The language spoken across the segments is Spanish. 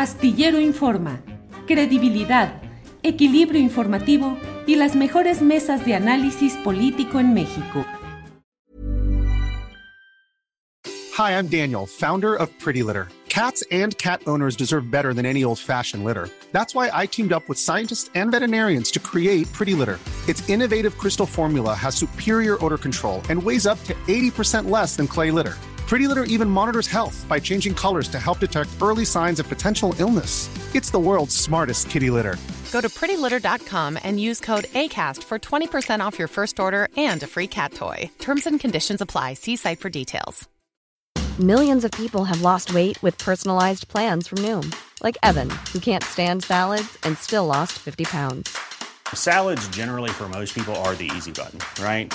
Astillero Informa, credibilidad, equilibrio informativo y las mejores mesas de análisis político en México. Hi, I'm Daniel, founder of Pretty Litter. Cats and cat owners deserve better than any old-fashioned litter. That's why I teamed up with scientists and veterinarians to create Pretty Litter. Its innovative crystal formula has superior odor control and weighs up to 80% less than clay litter. Pretty Litter even monitors health by changing colors to help detect early signs of potential illness. It's the world's smartest kitty litter. Go to prettylitter.com and use code ACAST for 20% off your first order and a free cat toy. Terms and conditions apply. See site for details. Millions of people have lost weight with personalized plans from Noom, like Evan, who can't stand salads and still lost 50 pounds. Salads, generally, for most people, are the easy button, right?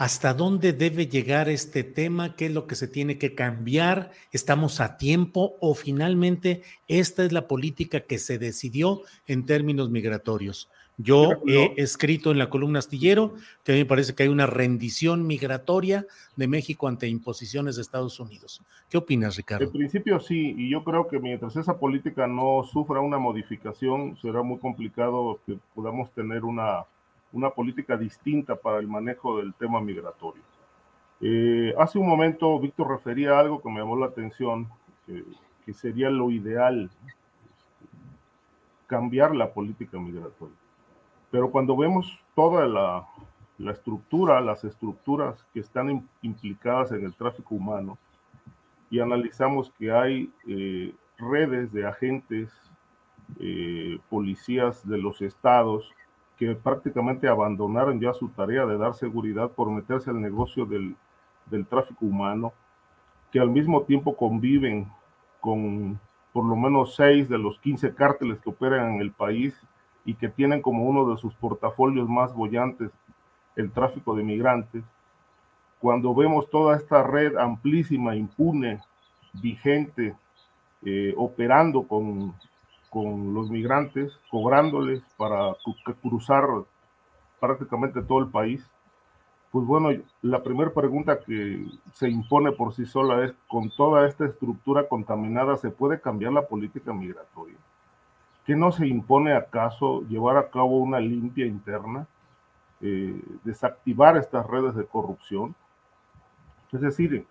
¿Hasta dónde debe llegar este tema? ¿Qué es lo que se tiene que cambiar? ¿Estamos a tiempo o finalmente esta es la política que se decidió en términos migratorios? Yo he escrito en la columna astillero que a mí me parece que hay una rendición migratoria de México ante imposiciones de Estados Unidos. ¿Qué opinas, Ricardo? En principio sí, y yo creo que mientras esa política no sufra una modificación, será muy complicado que podamos tener una una política distinta para el manejo del tema migratorio. Eh, hace un momento Víctor refería a algo que me llamó la atención, que, sería lo ideal, cambiar la política migratoria. Pero cuando vemos toda la, la estructura, las estructuras que están implicadas en el tráfico humano, y analizamos que hay eh, redes de agentes, eh, policías de los estados, que prácticamente abandonaron ya su tarea de dar seguridad por meterse al negocio del, del tráfico humano, que al mismo tiempo conviven con por lo menos seis de los 15 cárteles que operan en el país y que tienen como uno de sus portafolios más bollantes el tráfico de migrantes, cuando vemos toda esta red amplísima, impune, vigente, eh, operando con con los migrantes, cobrándoles para cruzar prácticamente todo el país. Pues bueno, la primera pregunta que se impone por sí sola es, con toda esta estructura contaminada, ¿se puede cambiar la política migratoria? ¿Qué no se impone acaso llevar a cabo una limpia interna? Eh, desactivar estas redes de corrupción. Es decir,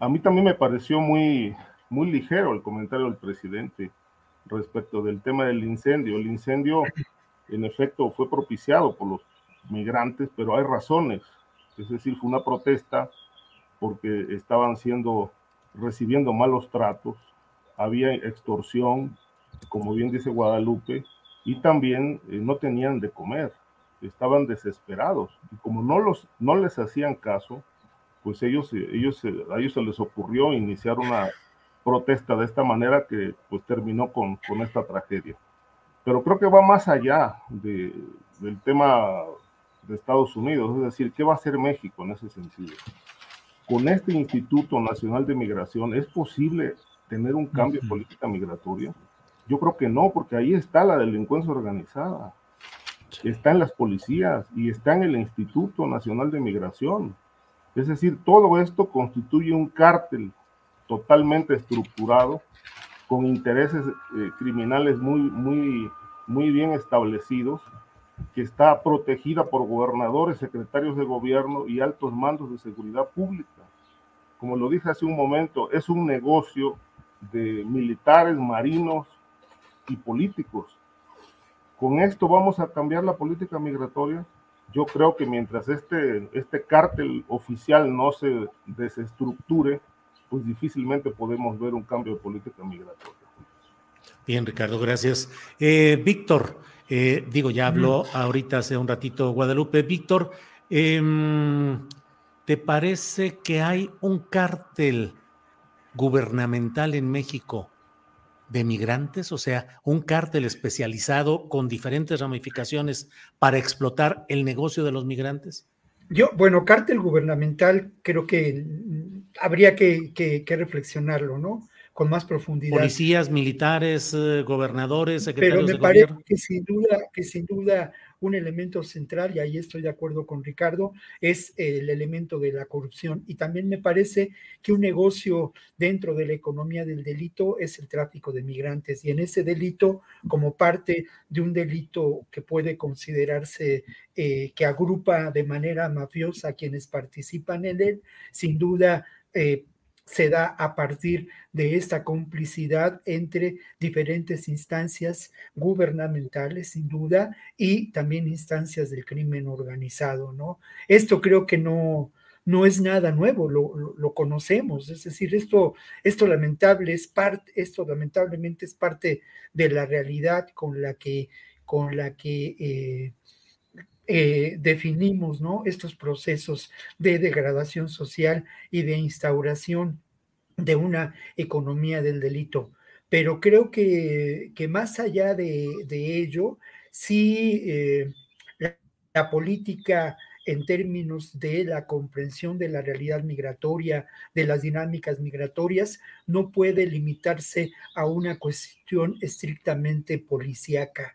a mí también me pareció muy, muy ligero el comentario del presidente respecto del tema del incendio. El incendio, en efecto, fue propiciado por los migrantes, pero hay razones. Es decir, fue una protesta porque estaban siendo, recibiendo malos tratos, había extorsión, como bien dice Guadalupe, y también eh, no tenían de comer, estaban desesperados. Y como no, los, no les hacían caso, pues ellos, ellos, a ellos se les ocurrió iniciar una protesta de esta manera que pues terminó con, con esta tragedia. Pero creo que va más allá de, del tema de Estados Unidos, es decir, ¿qué va a hacer México en ese sentido? Con este Instituto Nacional de Migración, ¿es posible tener un cambio de política migratoria? Yo creo que no, porque ahí está la delincuencia organizada, está en las policías y está en el Instituto Nacional de Migración. Es decir, todo esto constituye un cártel totalmente estructurado, con intereses eh, criminales muy, muy, muy bien establecidos, que está protegida por gobernadores, secretarios de gobierno y altos mandos de seguridad pública. Como lo dije hace un momento, es un negocio de militares, marinos y políticos. Con esto vamos a cambiar la política migratoria. Yo creo que mientras este, este cártel oficial no se desestructure, pues difícilmente podemos ver un cambio de política migratoria. Bien, Ricardo, gracias. Eh, Víctor, eh, digo, ya habló ahorita hace un ratito Guadalupe. Víctor, em, ¿te parece que hay un cártel gubernamental en México de migrantes, o sea, un cártel especializado con diferentes ramificaciones para explotar el negocio de los migrantes? Yo, bueno, cártel gubernamental creo que habría que, que reflexionarlo, ¿no? con más profundidad. Policías, militares, eh, gobernadores, secretarios Pero me parece que sin duda, que sin duda un elemento central, y ahí estoy de acuerdo con Ricardo, es el elemento de la corrupción. Y también me parece que un negocio dentro de la economía del delito es el tráfico de migrantes. Y en ese delito, como parte de un delito que puede considerarse eh, que agrupa de manera mafiosa a quienes participan en él, sin duda eh, se da a partir de esta complicidad entre diferentes instancias gubernamentales, sin duda, y también instancias del crimen organizado, ¿no? Esto creo que no, no es nada nuevo, lo, conocemos, es decir, esto, esto, lamentable es esto lamentablemente es parte de la realidad con la que, con la que eh, eh, definimos ¿no? estos procesos de degradación social y de instauración de una economía del delito. Pero creo que, más allá de, ello, sí eh, la, política en términos de la comprensión de la realidad migratoria, de las dinámicas migratorias, no puede limitarse a una cuestión estrictamente policíaca.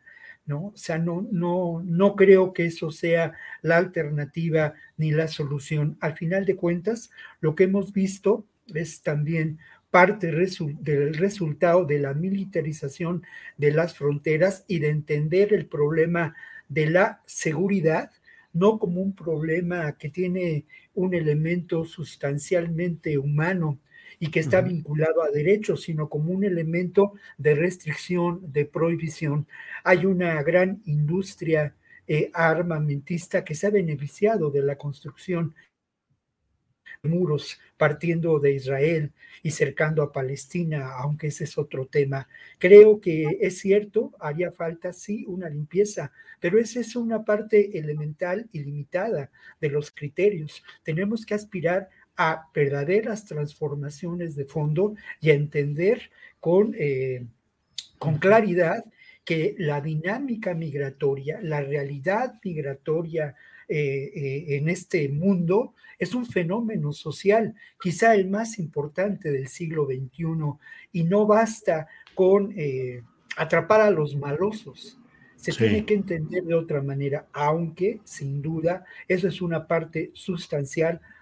¿No? O sea, no, no, no creo que eso sea la alternativa ni la solución. Al final de cuentas, lo que hemos visto es también parte del resultado de la militarización de las fronteras y de entender el problema de la seguridad no como un problema que tiene un elemento sustancialmente humano, y que está vinculado a derechos, sino como un elemento de restricción, de prohibición. Hay una gran industria eh, armamentista que se ha beneficiado de la construcción de muros partiendo de Israel y cercando a Palestina, aunque ese es otro tema. Creo que es cierto, haría falta sí una limpieza, pero esa es una parte elemental y limitada de los criterios. Tenemos que aspirar a verdaderas transformaciones de fondo y a entender con, eh, con claridad que la dinámica migratoria, la realidad migratoria eh, eh, en este mundo es un fenómeno social, quizá el más importante del siglo XXI, y no basta con atrapar a los malosos. Se tiene que entender de otra manera, aunque sin duda eso es una parte sustancial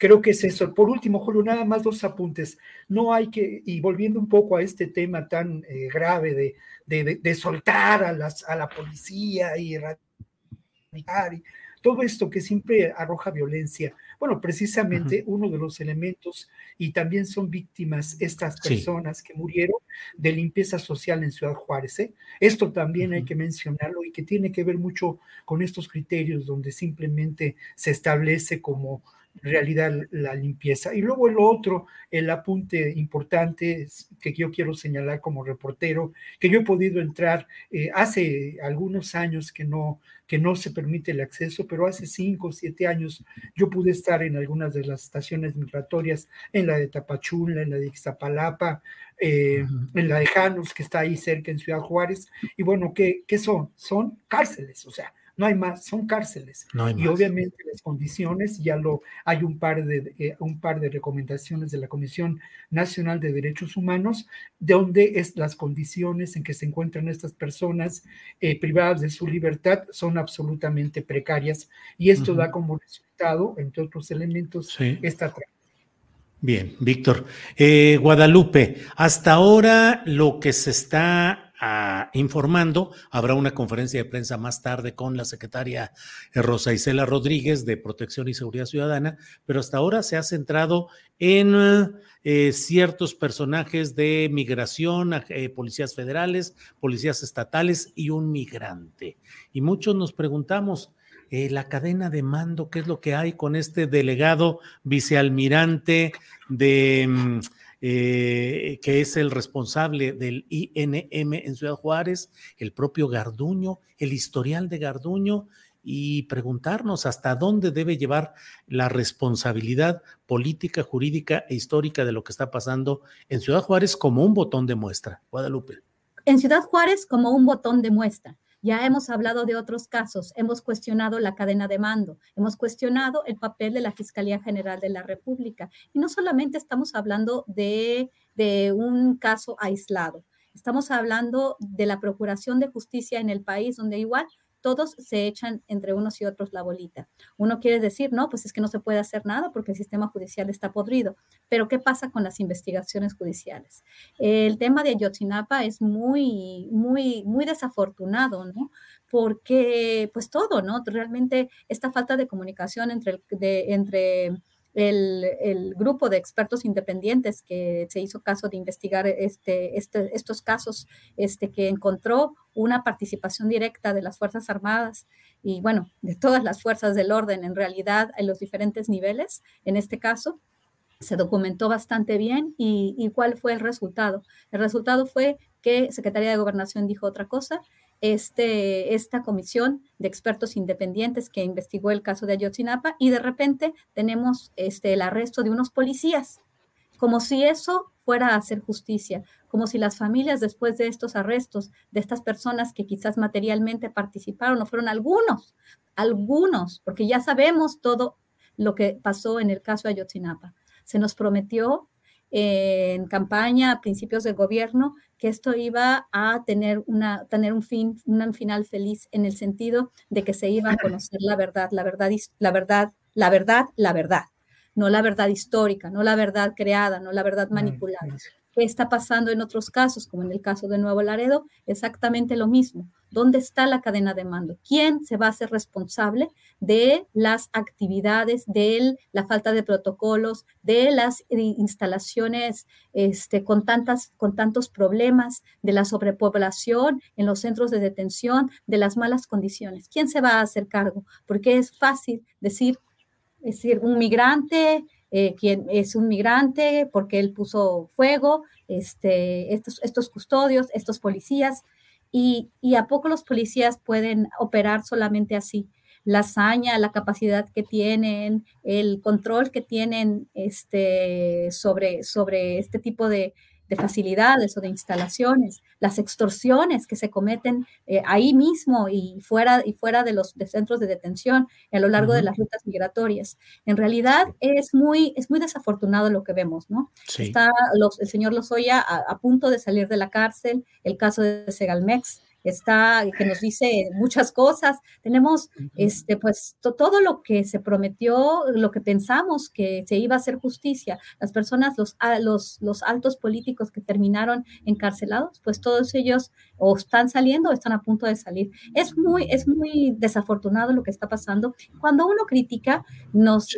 Creo que es eso. Por último, Julio, nada más dos apuntes. No hay que, y volviendo un poco a este tema tan eh, grave de, de, de, soltar a, las, a la policía y erradicar, y todo esto que siempre arroja violencia. Bueno, precisamente uh -huh. uno de los elementos, y también son víctimas estas personas sí. que murieron de limpieza social en Ciudad Juárez. ¿eh? Esto también uh -huh. hay que mencionarlo y que tiene que ver mucho con estos criterios donde simplemente se establece como realidad la limpieza. Y luego el otro, el apunte importante que yo quiero señalar como reportero, que yo he podido entrar eh, hace algunos años que no, que no se permite el acceso, pero hace cinco o siete años yo pude estar en algunas de las estaciones migratorias, en la de Tapachula, en la de Ixtapalapa, eh, en la de Janos, que está ahí cerca en Ciudad Juárez. Y bueno, ¿qué, ¿qué son? Son cárceles, o sea, no hay más, son cárceles. y obviamente las condiciones, ya lo hay un par de eh, un par de recomendaciones de la Comisión Nacional de Derechos Humanos, donde es las condiciones en que se encuentran estas personas eh, privadas de su libertad son absolutamente precarias. Y esto da como resultado, entre otros elementos, esta Bien, Víctor. Eh, Guadalupe, hasta ahora lo que se está informando. Habrá una conferencia de prensa más tarde con la secretaria eh, Rosa Isela Rodríguez de Protección y Seguridad Ciudadana, pero hasta ahora se ha centrado en eh, ciertos personajes de migración, eh, policías federales, policías estatales y un migrante. Y muchos nos preguntamos, la cadena de mando, ¿qué es lo que hay con este delegado vicealmirante de... Eh, que es el responsable del INM en Ciudad Juárez, el propio Garduño, el historial de Garduño y preguntarnos hasta dónde debe llevar la responsabilidad política, jurídica e histórica de lo que está pasando en Ciudad Juárez como un botón de muestra. Guadalupe. En Ciudad Juárez como un botón de muestra. Ya hemos hablado de otros casos, hemos cuestionado la cadena de mando, hemos cuestionado el papel de la Fiscalía General de la República. Y no solamente estamos hablando de, un caso aislado, estamos hablando de la Procuración de Justicia en el país, donde igual todos se echan entre unos y otros la bolita. Uno quiere decir, no, pues es que no se puede hacer nada porque el sistema judicial está podrido. Pero ¿qué pasa con las investigaciones judiciales? El tema de Ayotzinapa es muy, muy, muy desafortunado, ¿no? Porque, pues todo, ¿no? Realmente esta falta de comunicación entre, de, entre el, grupo de expertos independientes que se hizo caso de investigar este, este, estos casos, este, que encontró una participación directa de las Fuerzas Armadas y, bueno, de todas las fuerzas del orden en realidad en los diferentes niveles, en este caso, se documentó bastante bien y, y cuál fue el resultado. El resultado fue que Secretaría de Gobernación dijo otra cosa este, esta comisión de expertos independientes que investigó el caso de Ayotzinapa y de repente tenemos este, el arresto de unos policías, como si eso fuera a hacer justicia, como si las familias después de estos arrestos de estas personas que quizás materialmente participaron, o fueron algunos, algunos, porque ya sabemos todo lo que pasó en el caso de Ayotzinapa. Se nos prometió en campaña a principios del gobierno que esto iba a tener, una, tener un, fin, un final feliz en el sentido de que se iba a conocer la verdad, la verdad, la verdad, la verdad, la verdad, no la verdad histórica, no la verdad creada, no la verdad manipulada. ¿Qué está pasando en otros casos, como en el caso de Nuevo Laredo? Exactamente lo mismo. ¿Dónde está la cadena de mando? ¿Quién se va a hacer responsable de las actividades, de la falta de protocolos, de las instalaciones este, con, tantas, con tantos problemas, de la sobrepoblación en los centros de detención, de las malas condiciones? ¿Quién se va a hacer cargo? Porque es fácil decir, decir un migrante eh, quien es un migrante porque él puso fuego, este, estos, estos custodios, estos policías, y, y, a poco los policías pueden operar solamente así. La hazaña, la capacidad que tienen, el control que tienen este, sobre, sobre este tipo de, de facilidades o de instalaciones, las extorsiones que se cometen eh, ahí mismo y fuera, y fuera de los centros de detención a lo largo de las rutas migratorias. En realidad es muy, es muy desafortunado lo que vemos, ¿no? Está el señor Lozoya a, a, punto de salir de la cárcel, el caso de Segalmex, está, que nos dice muchas cosas. Tenemos este, pues todo lo que se prometió, lo que pensamos que se iba a hacer justicia. Las personas, los, los, los altos políticos que terminaron encarcelados, pues todos ellos o están saliendo o están a punto de salir. Es muy, es muy desafortunado lo que está pasando. Cuando uno critica, nos,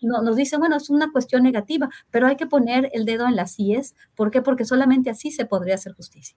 nos dice, bueno, es una cuestión negativa, pero hay que poner el dedo en las IES. ¿Por qué? Porque solamente así se podría hacer justicia.